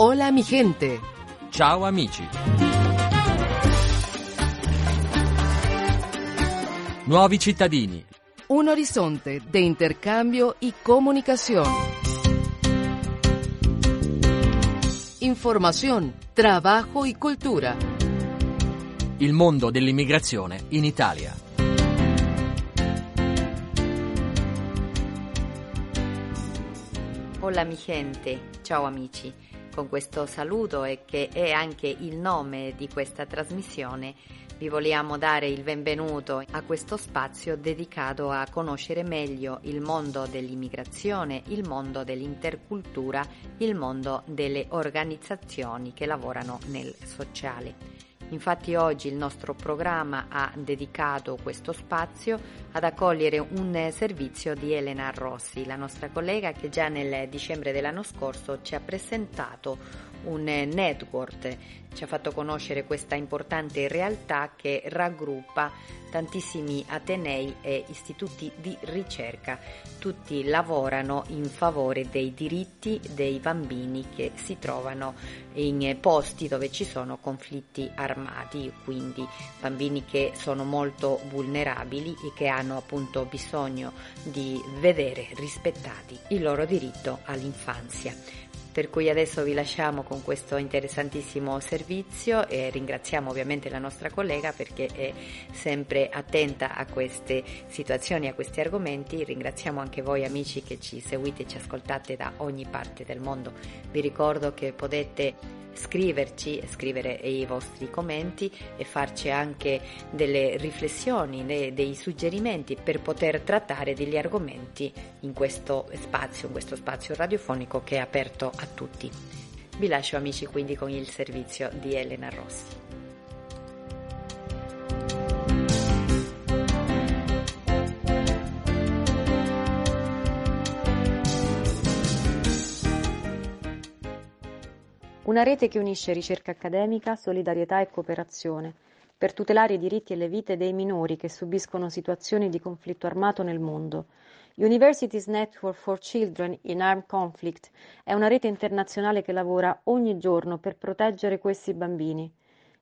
Hola mi gente. Ciao amici. Nuovi cittadini. Un horizonte de intercambio y comunicación. Información, trabajo y cultura. Il mondo dell'immigrazione in Italia. Hola mi gente, ciao amici. Con questo saluto e che è anche il nome di questa trasmissione, vi vogliamo dare il benvenuto a questo spazio dedicato a conoscere meglio il mondo dell'immigrazione, il mondo dell'intercultura, il mondo delle organizzazioni che lavorano nel sociale. Infatti oggi il nostro programma ha dedicato questo spazio ad accogliere un servizio di Elena Rossi, la nostra collega che già nel dicembre dell'anno scorso ci ha presentato un network, ci ha fatto conoscere questa importante realtà che raggruppa tantissimi atenei e istituti di ricerca. Tutti lavorano in favore dei diritti dei bambini che si trovano in posti dove ci sono conflitti armati, quindi bambini che sono molto vulnerabili e che hanno appunto bisogno di vedere rispettati il loro diritto all'infanzia. Per cui adesso vi lasciamo con questo interessantissimo servizio e ringraziamo ovviamente la nostra collega perché è sempre attenta a queste situazioni, a questi argomenti. Ringraziamo anche voi amici che ci seguite e ci ascoltate da ogni parte del mondo. Vi ricordo che potete scriverci, scrivere i vostri commenti e farci anche delle riflessioni, dei suggerimenti per poter trattare degli argomenti in questo spazio, in questo spazio radiofonico che è aperto a tutti. Vi lascio amici quindi con il servizio di Elena Rossi. Una rete che unisce ricerca accademica, solidarietà e cooperazione per tutelare i diritti e le vite dei minori che subiscono situazioni di conflitto armato nel mondo. Universities Network for Children in Armed Conflict è una rete internazionale che lavora ogni giorno per proteggere questi bambini.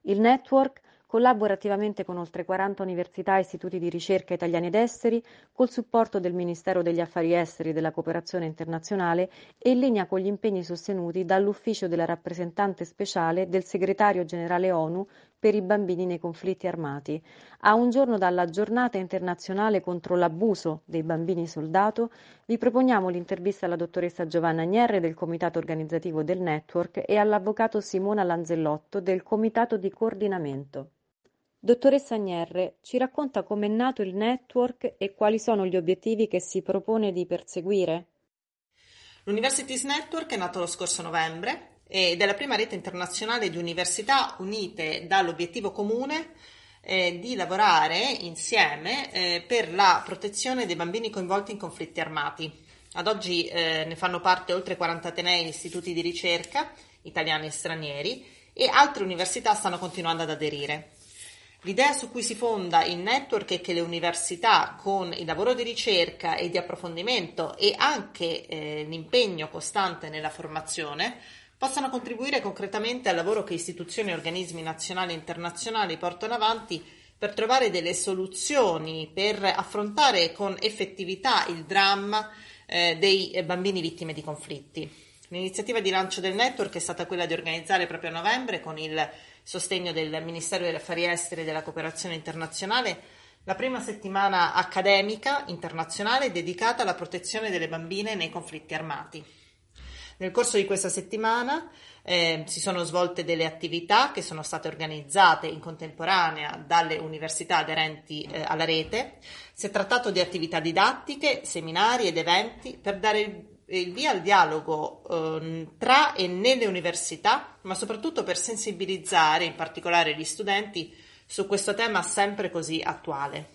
Il network collabora attivamente con oltre 40 università e istituti di ricerca italiani ed esteri, col supporto del Ministero degli Affari Esteri e della Cooperazione Internazionale e in linea con gli impegni sostenuti dall'Ufficio della rappresentante speciale del Segretario Generale ONU per i bambini nei conflitti armati. A un giorno dalla Giornata internazionale contro l'abuso dei bambini soldato, vi proponiamo l'intervista alla dottoressa Giovanna Agnierre del Comitato Organizzativo del Network e all'avvocato Simona Lanzellotto del Comitato di Coordinamento. Dottoressa Agnierre, ci racconta come è nato il network e quali sono gli obiettivi che si propone di perseguire? L'Universities Network è nato lo scorso novembre ed è la prima rete internazionale di università unite dall'obiettivo comune eh, di lavorare insieme eh, per la protezione dei bambini coinvolti in conflitti armati. Ad oggi eh, ne fanno parte oltre 40 atenei e istituti di ricerca, italiani e stranieri, e altre università stanno continuando ad aderire. L'idea su cui si fonda il network è che le università, con il lavoro di ricerca e di approfondimento e anche eh, l'impegno costante nella formazione, possano contribuire concretamente al lavoro che istituzioni e organismi nazionali e internazionali portano avanti per trovare delle soluzioni per affrontare con effettività il dramma eh, dei bambini vittime di conflitti. L'iniziativa di lancio del network è stata quella di organizzare proprio a novembre con il sostegno del Ministero degli Affari Esteri e della Cooperazione Internazionale, la prima settimana accademica internazionale dedicata alla protezione delle bambine nei conflitti armati. Nel corso di questa settimana eh, si sono svolte delle attività che sono state organizzate in contemporanea dalle università aderenti eh, alla rete. Si è trattato di attività didattiche, seminari ed eventi per dare il il via al dialogo eh, tra e nelle università, ma soprattutto per sensibilizzare in particolare gli studenti su questo tema sempre così attuale.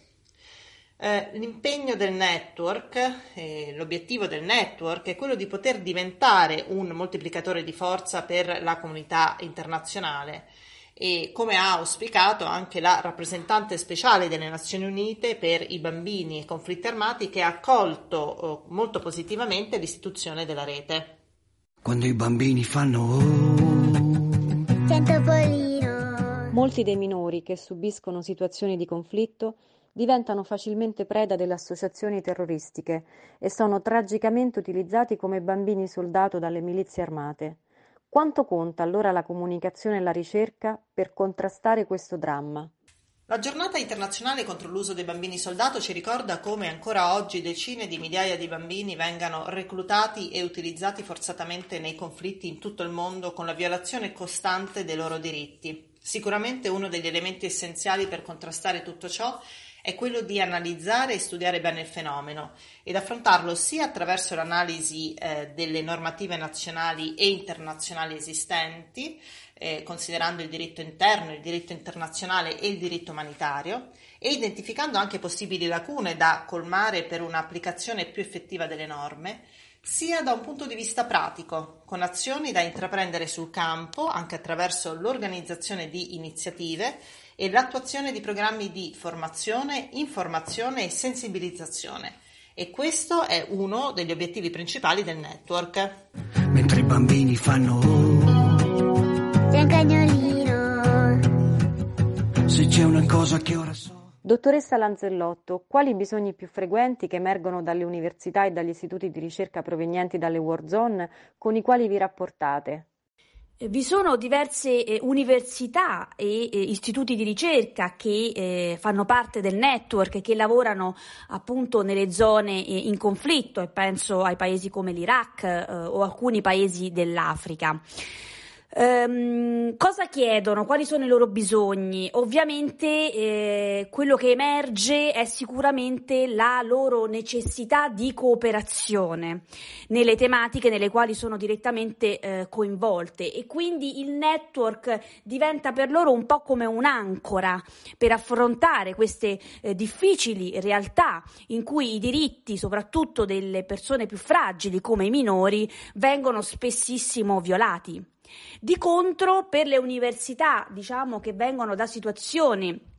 Eh, l'impegno del network, eh, l'obiettivo del network è quello di poter diventare un moltiplicatore di forza per la comunità internazionale e come ha auspicato anche la rappresentante speciale delle Nazioni Unite per i bambini e conflitti armati che ha accolto eh, molto positivamente l'istituzione della rete. Quando i bambini fanno oh, Topolino. Molti dei minori che subiscono situazioni di conflitto diventano facilmente preda delle associazioni terroristiche e sono tragicamente utilizzati come bambini soldato dalle milizie armate. Quanto conta allora la comunicazione e la ricerca per contrastare questo dramma? La giornata internazionale contro l'uso dei bambini soldato ci ricorda come ancora oggi decine di migliaia di bambini vengano reclutati e utilizzati forzatamente nei conflitti in tutto il mondo con la violazione costante dei loro diritti. Sicuramente uno degli elementi essenziali per contrastare tutto ciò è quello di analizzare e studiare bene il fenomeno ed affrontarlo sia attraverso l'analisi eh, delle normative nazionali e internazionali esistenti, eh, considerando il diritto interno, il diritto internazionale e il diritto umanitario, e identificando anche possibili lacune da colmare per un'applicazione più effettiva delle norme, sia da un punto di vista pratico, con azioni da intraprendere sul campo, anche attraverso l'organizzazione di iniziative e l'attuazione di programmi di formazione, informazione e sensibilizzazione. E questo è uno degli obiettivi principali del network. mentre i bambini fanno se c'è una cosa che ora so. Dottoressa Lanzellotto, quali bisogni più frequenti che emergono dalle università e dagli istituti di ricerca provenienti dalle war zone con i quali vi rapportate? Eh, Vi sono diverse eh, università e eh, istituti di ricerca che eh, fanno parte del network che lavorano appunto nelle zone eh, in conflitto e penso ai paesi come l'Iraq eh, o alcuni paesi dell'Africa. Ehm, cosa chiedono? Quali sono i loro bisogni? Ovviamente eh, quello che emerge è sicuramente la loro necessità di cooperazione nelle tematiche nelle quali sono direttamente eh, coinvolte e quindi il network diventa per loro un po' come un'ancora per affrontare queste eh, difficili realtà in cui i diritti, soprattutto delle persone più fragili come i minori, vengono spessissimo violati. Di contro, per le università, diciamo che vengono da situazioni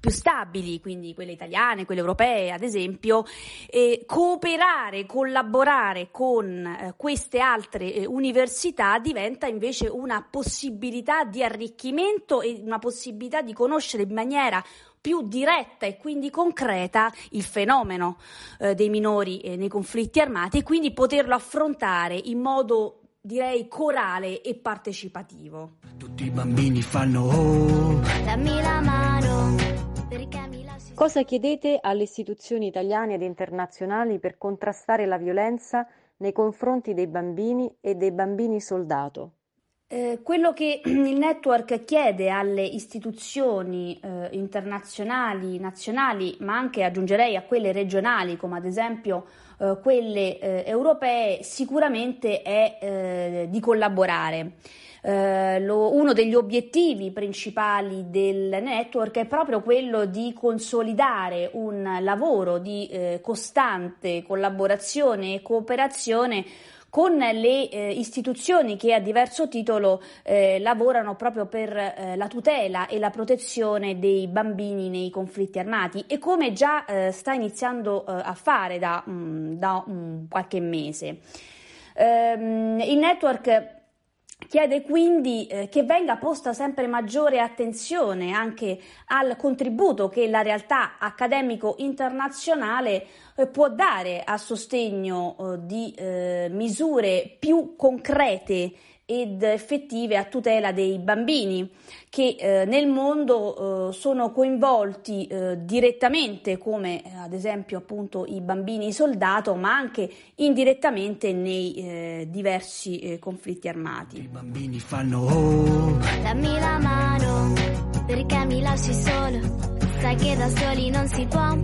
più stabili, quindi quelle italiane, quelle europee, ad esempio, eh, cooperare, collaborare con eh, queste altre eh, università diventa invece una possibilità di arricchimento e una possibilità di conoscere in maniera più diretta e quindi concreta il fenomeno eh, dei minori eh, nei conflitti armati e quindi poterlo affrontare in modo direi corale e partecipativo. Tutti i bambini fanno oh, Dammi la mano Cosa chiedete alle istituzioni italiane ed internazionali per contrastare la violenza nei confronti dei bambini e dei bambini soldato? Eh, quello che il network chiede alle istituzioni eh, internazionali, nazionali, ma anche aggiungerei a quelle regionali, come ad esempio eh, quelle eh, europee, sicuramente è eh, di collaborare. Eh, lo- uno degli obiettivi principali del network è proprio quello di consolidare un lavoro di eh, costante collaborazione e cooperazione con le eh, istituzioni che a diverso titolo eh, lavorano proprio per eh, la tutela e la protezione dei bambini nei conflitti armati e come già eh, sta iniziando eh, a fare da, mm, da mm, qualche mese. Ehm, il network Chiede quindi eh, che venga posta sempre maggiore attenzione anche al contributo che la realtà accademico internazionale eh, può dare a sostegno eh, di eh, misure più concrete ed effettive a tutela dei bambini che eh, nel mondo eh, sono coinvolti eh, direttamente come eh, ad esempio appunto i bambini soldato ma anche indirettamente nei eh, diversi eh, conflitti i armati. bambini fanno oh, Dammi la mano perché mi lasci solo. Sai che da soli non si può.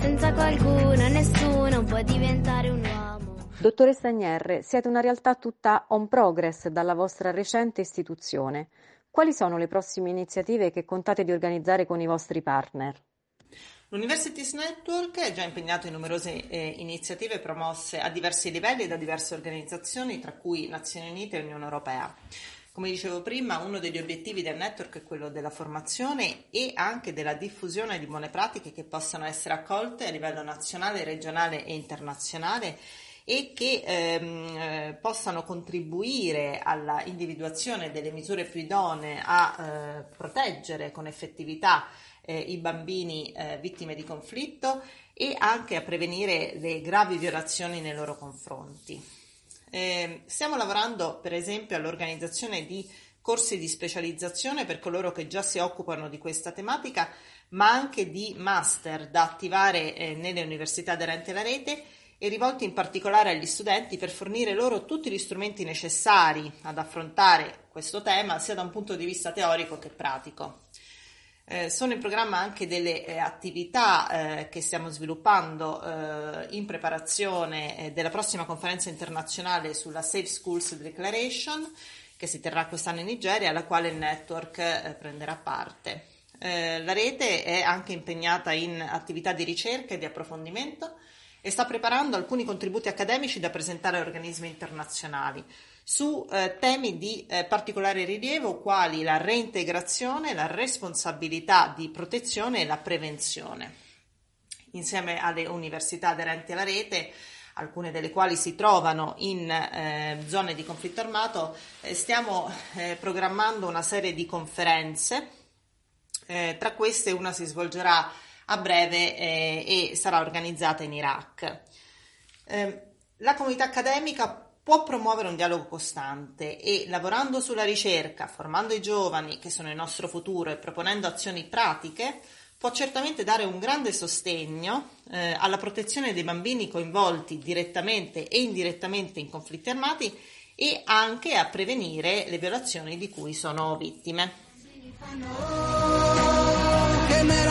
Senza qualcuno nessuno può diventare un uomo. Dottoressa Agnierre, siete una realtà tutta on progress dalla vostra recente istituzione. Quali sono le prossime iniziative che contate di organizzare con i vostri partner? L'Universities Network è già impegnato in numerose eh, iniziative promosse a diversi livelli da diverse organizzazioni, tra cui Nazioni Unite e Unione Europea. Come dicevo prima, uno degli obiettivi del network è quello della formazione e anche della diffusione di buone pratiche che possano essere accolte a livello nazionale, regionale e internazionale e che ehm, eh, possano contribuire alla individuazione delle misure più idonee a eh, proteggere con effettività eh, i bambini eh, vittime di conflitto e anche a prevenire le gravi violazioni nei loro confronti. Eh, stiamo lavorando per esempio all'organizzazione di corsi di specializzazione per coloro che già si occupano di questa tematica, ma anche di master da attivare eh, nelle università aderenti alla rete e rivolti in particolare agli studenti per fornire loro tutti gli strumenti necessari ad affrontare questo tema sia da un punto di vista teorico che pratico. Eh, sono in programma anche delle eh, attività eh, che stiamo sviluppando eh, in preparazione eh, della prossima conferenza internazionale sulla Safe Schools Declaration che si terrà quest'anno in Nigeria, alla quale il network eh, prenderà parte. la rete è anche impegnata in attività di ricerca e di approfondimento e sta preparando alcuni contributi accademici da presentare a organismi internazionali su eh, temi di eh, particolare rilievo quali la reintegrazione, la responsabilità di protezione e la prevenzione. Insieme alle università aderenti alla rete, alcune delle quali si trovano in eh, zone di conflitto armato, eh, stiamo eh, programmando una serie di conferenze. Eh, tra queste una si svolgerà a breve eh, e sarà organizzata in Iraq. Eh, la comunità accademica può promuovere un dialogo costante e lavorando sulla ricerca, formando i giovani che sono il nostro futuro e proponendo azioni pratiche, può certamente dare un grande sostegno eh, alla protezione dei bambini coinvolti direttamente e indirettamente in conflitti armati e anche a prevenire le violazioni di cui sono vittime.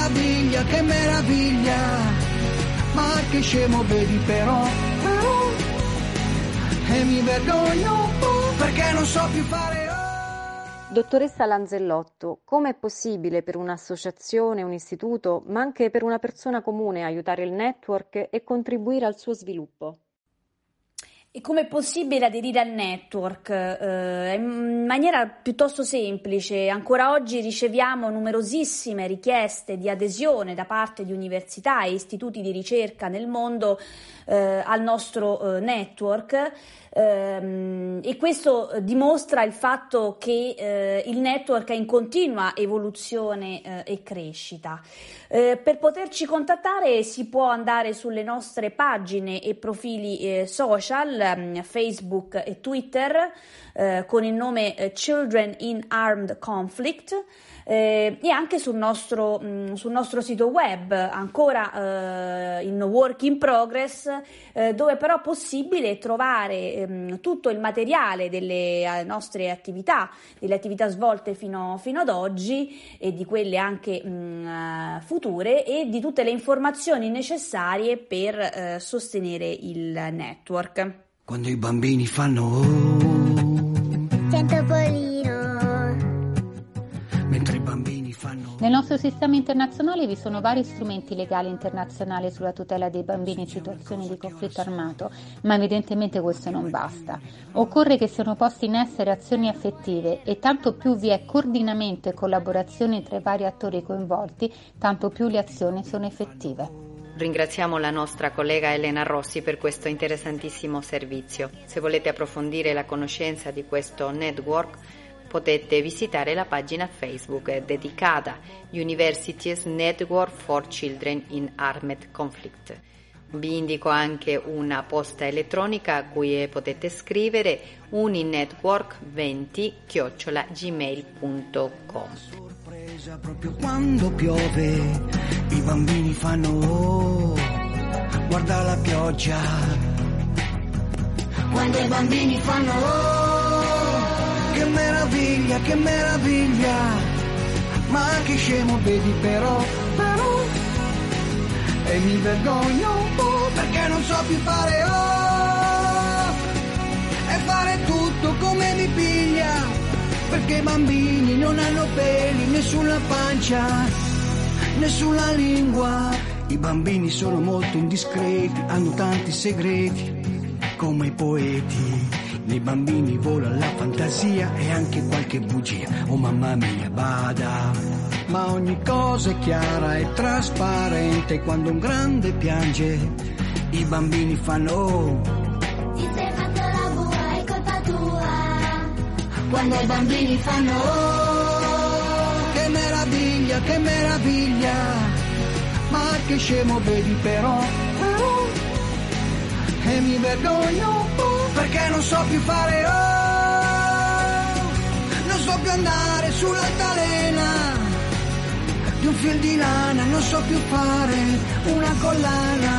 Meraviglia, che meraviglia, ma che scemo vedi però, però, e mi vergogno perché non so più fare. Dottoressa Lanzellotto, come è possibile per un'associazione, un istituto, ma anche per una persona comune aiutare il network e contribuire al suo sviluppo? E come è possibile aderire al network? Eh, in maniera piuttosto semplice, ancora oggi riceviamo numerosissime richieste di adesione da parte di università e istituti di ricerca nel mondo eh, al nostro eh, network e questo dimostra il fatto che eh, il network è in continua evoluzione eh, e crescita. Eh, per poterci contattare si può andare sulle nostre pagine e profili eh, social, ehm, Facebook e Twitter con il nome Children in Armed Conflict eh, e anche sul nostro, mh, mm, sul nostro, sito web, ancora eh, in work in progress, eh, dove però è possibile trovare ehm, tutto il materiale delle eh, nostre attività, delle attività svolte fino, fino, ad oggi e di quelle anche mh, mm, eh, future e di tutte le informazioni necessarie per eh, sostenere il network. Quando i bambini fanno oh, Sento Polino Nel nostro sistema internazionale vi sono vari strumenti legali internazionali sulla tutela dei bambini in situazioni di conflitto armato, ma evidentemente questo non basta. Occorre che siano poste in essere azioni effettive e tanto più vi è coordinamento e collaborazione tra i vari attori coinvolti, tanto più le azioni sono effettive. Ringraziamo la nostra collega Elena Rossi per questo interessantissimo servizio. Se volete approfondire la conoscenza di questo network, potete visitare la pagina Facebook dedicata Universities Network for Children in Armed Conflict. Vi indico anche una posta elettronica a cui potete scrivere uninetwork20 gmail.com. Sorpresa proprio quando piove, i bambini fanno oh, guarda la pioggia. Quando i bambini fanno oh, che meraviglia, che meraviglia, ma che scemo vedi però, però, e mi vergogno oh, perché non so più fare oh, e fare tutto come mi piglia, perché i bambini non hanno peli sulla pancia, sulla lingua, i bambini sono molto indiscreti, hanno tanti segreti, come i poeti nei bambini vola la fantasia e anche qualche bugia. Oh mamma mia, bada. Ma ogni cosa è chiara e trasparente quando un grande piange. I bambini fanno oh. Ti sei fatto la bua, è colpa tua. Quando i bambini fanno oh. Che meraviglia, che meraviglia. Ma che scemo vedi però. però. E mi vergogno. Oh perché non so più fare oh, non so più andare sull'altalena. Di un fil di lana, non so più fare una collana.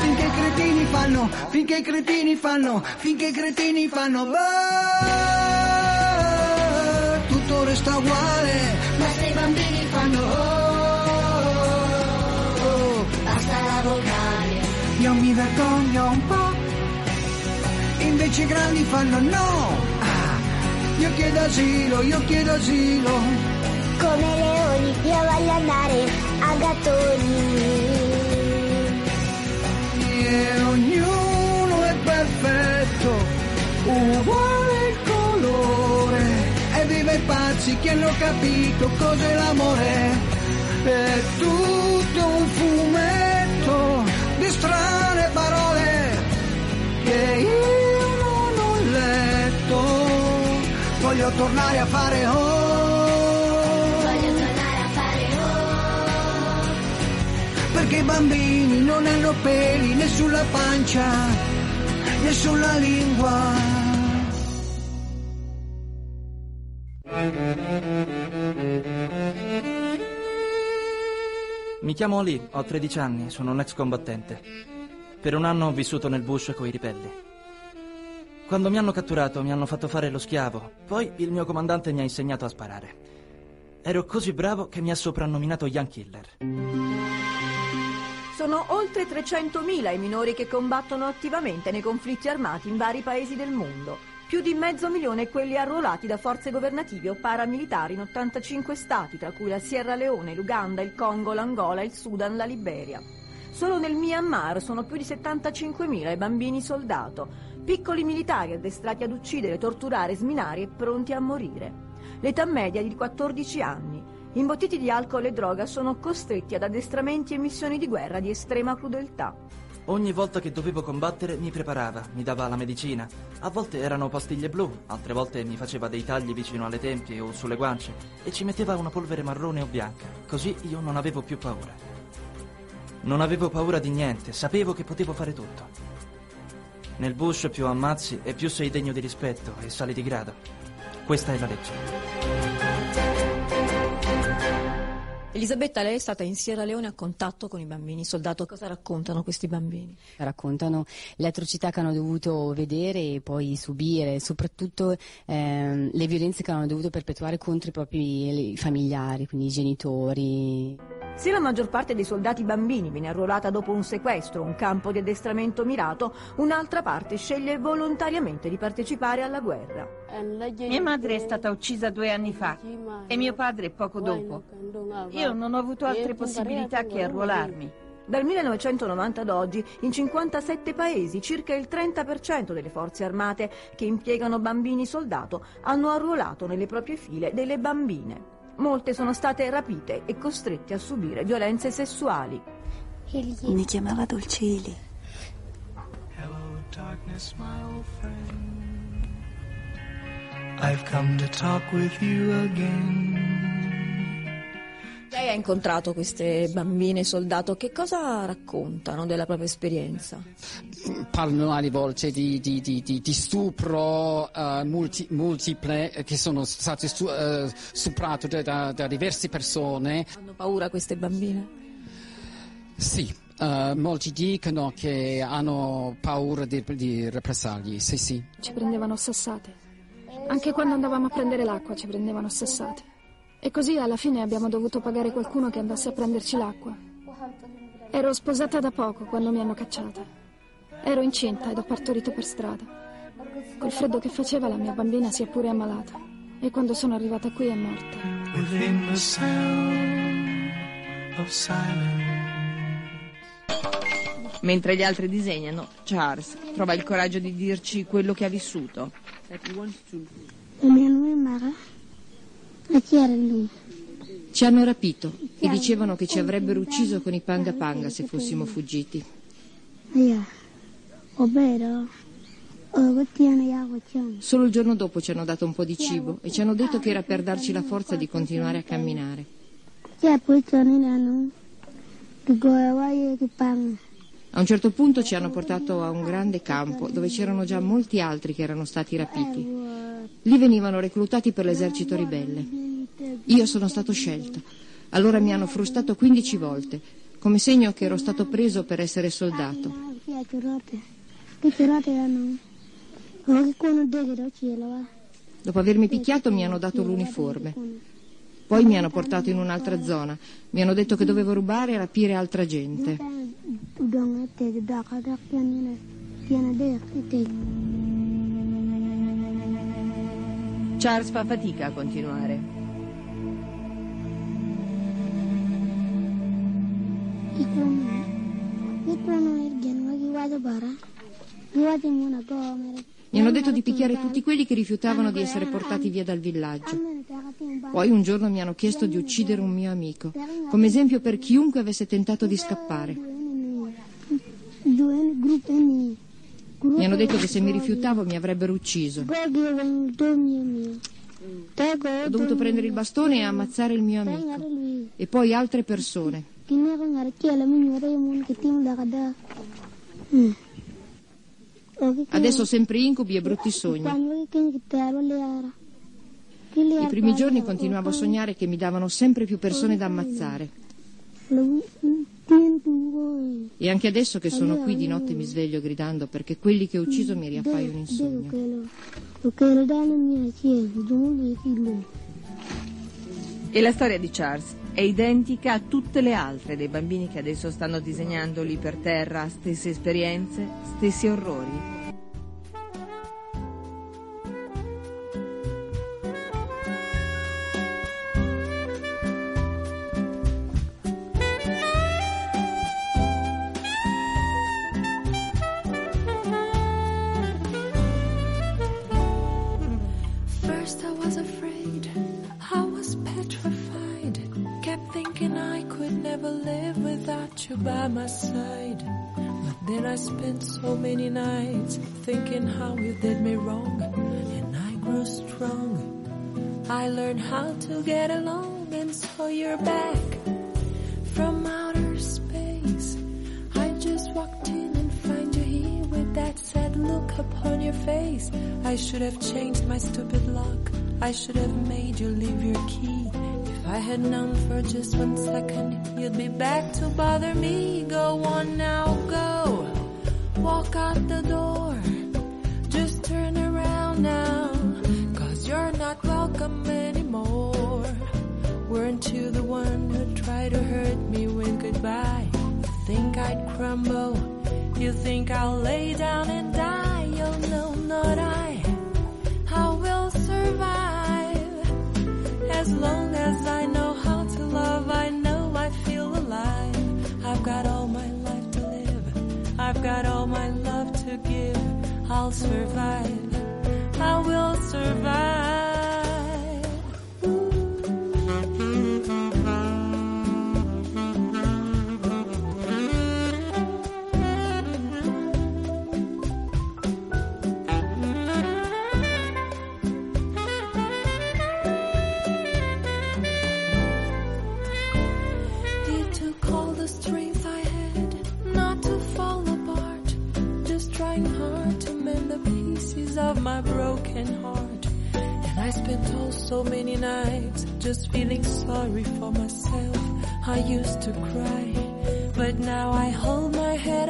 Finché i cretini fanno, finché i cretini fanno, finché i cretini fanno, resta uguale, Ma se i bambini fanno oh, oh, basta la vocale. io mi vergogno un po', invece i grandi fanno no, ah, io chiedo asilo, io chiedo asilo. Come leoni, io voglio andare a gattoni. e ognuno pazzi che hanno capito cos'è l'amore, è tutto un fumetto di strane parole che io non ho letto, voglio tornare a fare oh. Voglio tornare a fare oh. perché i bambini non hanno peli né sulla pancia né sulla lingua. Mi chiamo Ali, ho 13 anni, sono un ex combattente. Per un anno ho vissuto nel bush coi ribelli. Quando mi hanno catturato mi hanno fatto fare lo schiavo, poi il mio comandante mi ha insegnato a sparare. Ero così bravo che mi ha soprannominato Young Killer. Sono oltre 300.000 i minori che combattono attivamente nei conflitti armati in vari paesi del mondo. Più di mezzo milione quelli arruolati da forze governative o paramilitari in 85 stati, tra cui la Sierra Leone, l'Uganda, il Congo, l'Angola, il Sudan, la Liberia. Solo nel Myanmar sono più di 75.000 i bambini soldato, piccoli militari addestrati ad uccidere, torturare, sminare e pronti a morire. L'età media è di 14 anni. Imbottiti di alcol e droga sono costretti ad addestramenti e missioni di guerra di estrema crudeltà. Ogni volta che dovevo combattere mi preparava, mi dava la medicina. A volte erano pastiglie blu, altre volte mi faceva dei tagli vicino alle tempie o sulle guance e ci metteva una polvere marrone o bianca. Così io non avevo più paura. Non avevo paura di niente, sapevo che potevo fare tutto. Nel bush più ammazzi e più sei degno di rispetto e sali di grado. Questa è la legge. Elisabetta, lei è stata in Sierra Leone a contatto con i bambini soldato. Cosa raccontano questi bambini? Raccontano le atrocità che hanno dovuto vedere e poi subire, soprattutto ehm, le violenze che hanno dovuto perpetuare contro i propri familiari, quindi i genitori. Se la maggior parte dei soldati bambini viene arruolata dopo un sequestro, un campo di addestramento mirato, un'altra parte sceglie volontariamente di partecipare alla guerra. Mia madre è stata uccisa due anni fa e mio padre poco dopo. Io non ho avuto altre possibilità che arruolarmi. Dal 1990 ad oggi, in 57 paesi, circa il 30% delle forze armate che impiegano bambini soldato hanno arruolato nelle proprie file delle bambine. Molte sono state rapite e costrette a subire violenze sessuali. Mi chiamava Dolceli. Hello, darkness, my old friend. I've come to talk with you again. Lei ha incontrato queste bambine soldato, che cosa raccontano della propria esperienza? Parlano alle volte di, di- di- di- di stupro eh, multi- multiple eh, che sono state stu- eh, stuprate da, da- da diverse persone. Hanno paura queste bambine? Sì, eh, molti dicono che hanno paura di, di represaglie, sì sì. Ci prendevano a sassate. Anche quando andavamo a prendere l'acqua ci prendevano sassate. E così alla fine abbiamo dovuto pagare qualcuno che andasse a prenderci l'acqua. Ero sposata da poco quando mi hanno cacciata. Ero incinta ed ho partorito per strada. Col freddo che faceva la mia bambina si è pure ammalata. E quando sono arrivata qui è morta. Within the sound of silence. Mentre gli altri disegnano, Charles trova il coraggio di dirci quello che ha vissuto. Il mio nome è Mara. E chi era lui? Ci hanno rapito e dicevano che ci avrebbero ucciso con i panga panga se fossimo fuggiti. Solo il giorno dopo ci hanno dato un po' di cibo e ci hanno detto che era per darci la forza di continuare a camminare. A un certo punto ci hanno portato a un grande campo dove c'erano già molti altri che erano stati rapiti. Lì venivano reclutati per l'esercito ribelle. Io sono stato scelto. Allora mi hanno frustato 15 volte, come segno che ero stato preso per essere soldato. Dopo avermi picchiato mi hanno dato l'uniforme. Poi mi hanno portato in un'altra zona. Mi hanno detto che dovevo rubare e rapire altra gente. Charles fa fatica a continuare. Mi hanno detto di picchiare tutti quelli che rifiutavano di essere portati via dal villaggio. Poi un giorno mi hanno chiesto di uccidere un mio amico, come esempio per chiunque avesse tentato di scappare. Mi. Hanno detto che se mi rifiutavo mi avrebbero ucciso. Ho dovuto prendere il bastone e ammazzare il mio amico. E poi altre persone. Adesso ho sempre incubi e brutti sogni. I primi giorni continuavo a sognare che mi davano sempre più persone da ammazzare. E anche adesso che sono qui di notte mi sveglio gridando perché quelli che ho ucciso mi riappaiono in sogno. E la storia di Charles è identica a tutte le altre dei bambini che adesso stanno disegnando lì per terra, stesse esperienze, stessi orrori. I was afraid, I was petrified. Kept thinking I could never live without you by my side. But then I spent so many nights thinking how you did me wrong. And I grew strong. I learned how to get along, and so you're back upon your face. I should have changed my stupid lock. I should have made you leave your key. If I had known for just one second you'd be back to bother me, go on now, go. Walk out the door. Just turn around now. Cause you're not welcome anymore. Weren't you the one who tried to hurt me with goodbye? You think I'd crumble? You think I'll lay down and survive.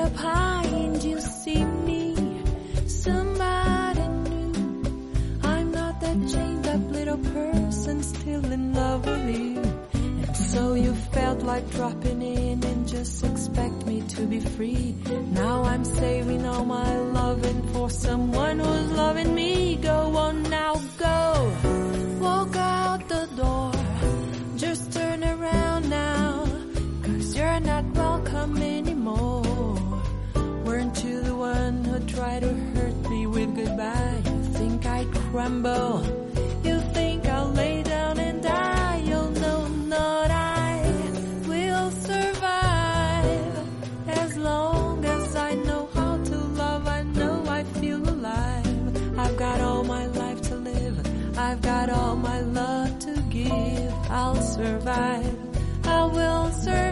Up high and you see me. Somebody new. I'm not that chained up little person still in love with you. And so you felt like dropping in and just expect me to be free. Now I'm saving all my loving for someone who's loving me. Go on now, go. Rambo. You think I'll lay down and die? You'll know not I will survive. As long as I know how to love, I know I feel alive. I've got all my life to live. I've got all my love to give. I'll survive. I will survive.